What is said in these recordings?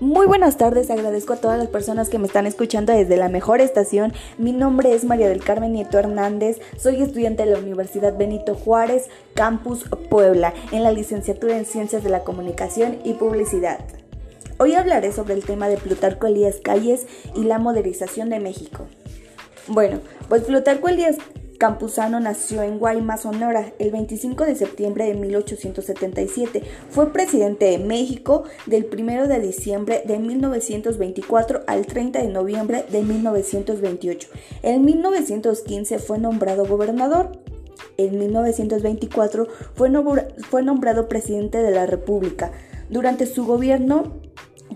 Muy buenas tardes, agradezco a todas las personas que me están escuchando desde la mejor estación. Mi nombre es María del Carmen Nieto Hernández, soy estudiante de la Universidad Benito Juárez, Campus Puebla, en la licenciatura en Ciencias de la Comunicación y Publicidad. Hoy hablaré sobre el tema de Plutarco Elías Calles y la modernización de México. Bueno, pues Plutarco Elías Campuzano nació en Guaymas, Sonora, el 25 de septiembre de 1877. Fue presidente de México del 1 de diciembre de 1924 al 30 de noviembre de 1928. En 1915 fue nombrado gobernador. En 1924 fue, nombrado presidente de la República. Durante su gobierno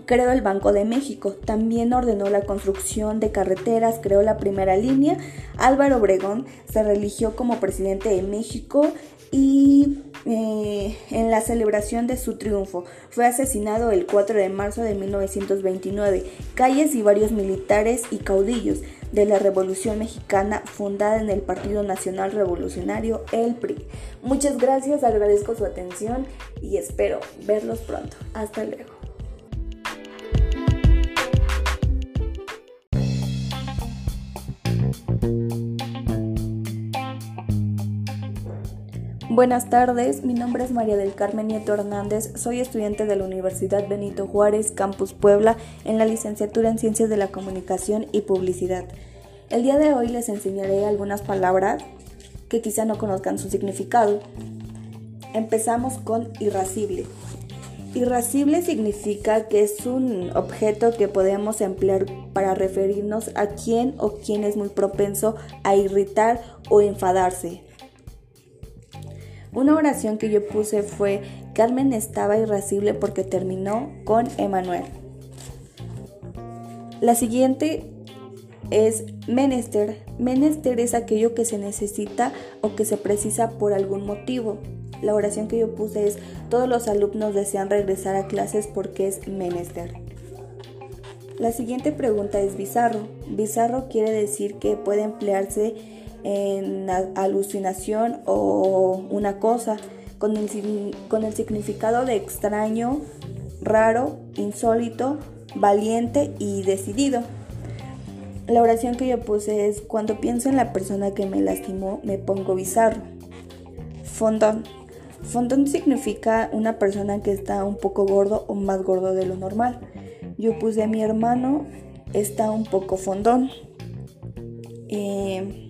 creó el Banco de México, también ordenó la construcción de carreteras, creó la primera línea. Álvaro Obregón se religió como presidente de México y eh, en la celebración de su triunfo fue asesinado el 4 de marzo de 1929. Calles y varios militares y caudillos de la Revolución Mexicana fundada en el Partido Nacional Revolucionario, el PRI. Muchas gracias, agradezco su atención y espero verlos pronto. Hasta luego. Buenas tardes, mi nombre es María del Carmen Nieto Hernández, soy estudiante de la Universidad Benito Juárez, Campus Puebla, en la licenciatura en Ciencias de la Comunicación y Publicidad. El día de hoy les enseñaré algunas palabras que quizá no conozcan su significado. Empezamos con irascible. Irascible significa que es un objeto que podemos emplear para referirnos a quien o quien es muy propenso a irritar o enfadarse. Una oración que yo puse fue, Carmen estaba irascible porque terminó con Emanuel. La siguiente es menester. Menester es aquello que se necesita o que se precisa por algún motivo. La oración que yo puse es, todos los alumnos desean regresar a clases porque es menester. La siguiente pregunta es bizarro. Bizarro quiere decir que puede emplearse en alucinación o una cosa con el, con el significado de extraño, raro, insólito, valiente y decidido. La oración que yo puse es, cuando pienso en la persona que me lastimó, me pongo bizarro. Fondón. Fondón significa una persona que está un poco gordo o más gordo de lo normal. Yo puse mi hermano, está un poco fondón. Eh,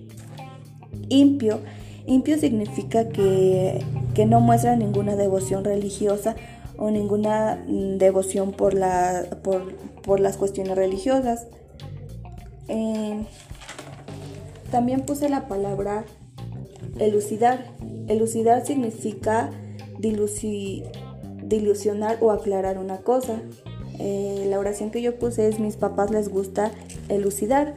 impio. Impio significa que, no muestra ninguna devoción religiosa o ninguna mm, devoción por, la, por, las cuestiones religiosas. Eh, también puse la palabra elucidar. Elucidar significa dilucionar o aclarar una cosa. Eh, la oración que yo puse es mis papás les gusta elucidar.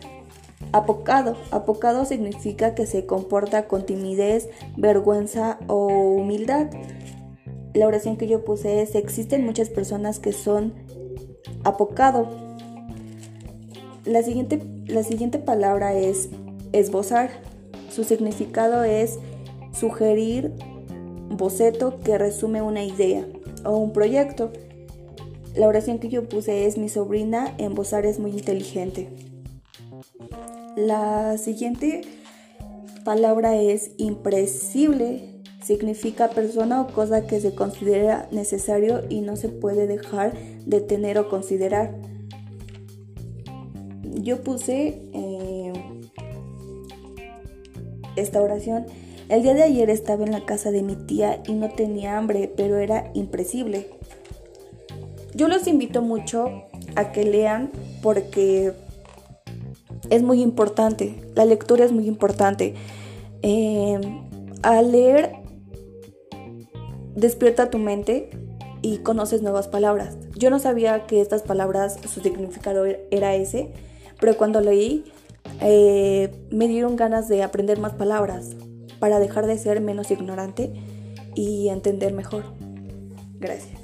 Apocado. Apocado significa que se comporta con timidez, vergüenza o humildad. La oración que yo puse es, existen muchas personas que son apocado. La siguiente, la siguiente palabra es esbozar. Su significado es sugerir boceto que resume una idea o un proyecto. La oración que yo puse es mi sobrina en es muy inteligente. La siguiente palabra es impresible. Significa persona o cosa que se considera necesario y no se puede dejar de tener o considerar. Yo puse eh, esta oración. El día de ayer estaba en la casa de mi tía y no tenía hambre, pero era impresible. Yo los invito mucho a que lean porque es muy importante, la lectura es muy importante. Eh, al leer, despierta tu mente y conoces nuevas palabras. Yo no sabía que estas palabras, su significado era ese, pero cuando leí, eh, me dieron ganas de aprender más palabras para dejar de ser menos ignorante y entender mejor. Gracias.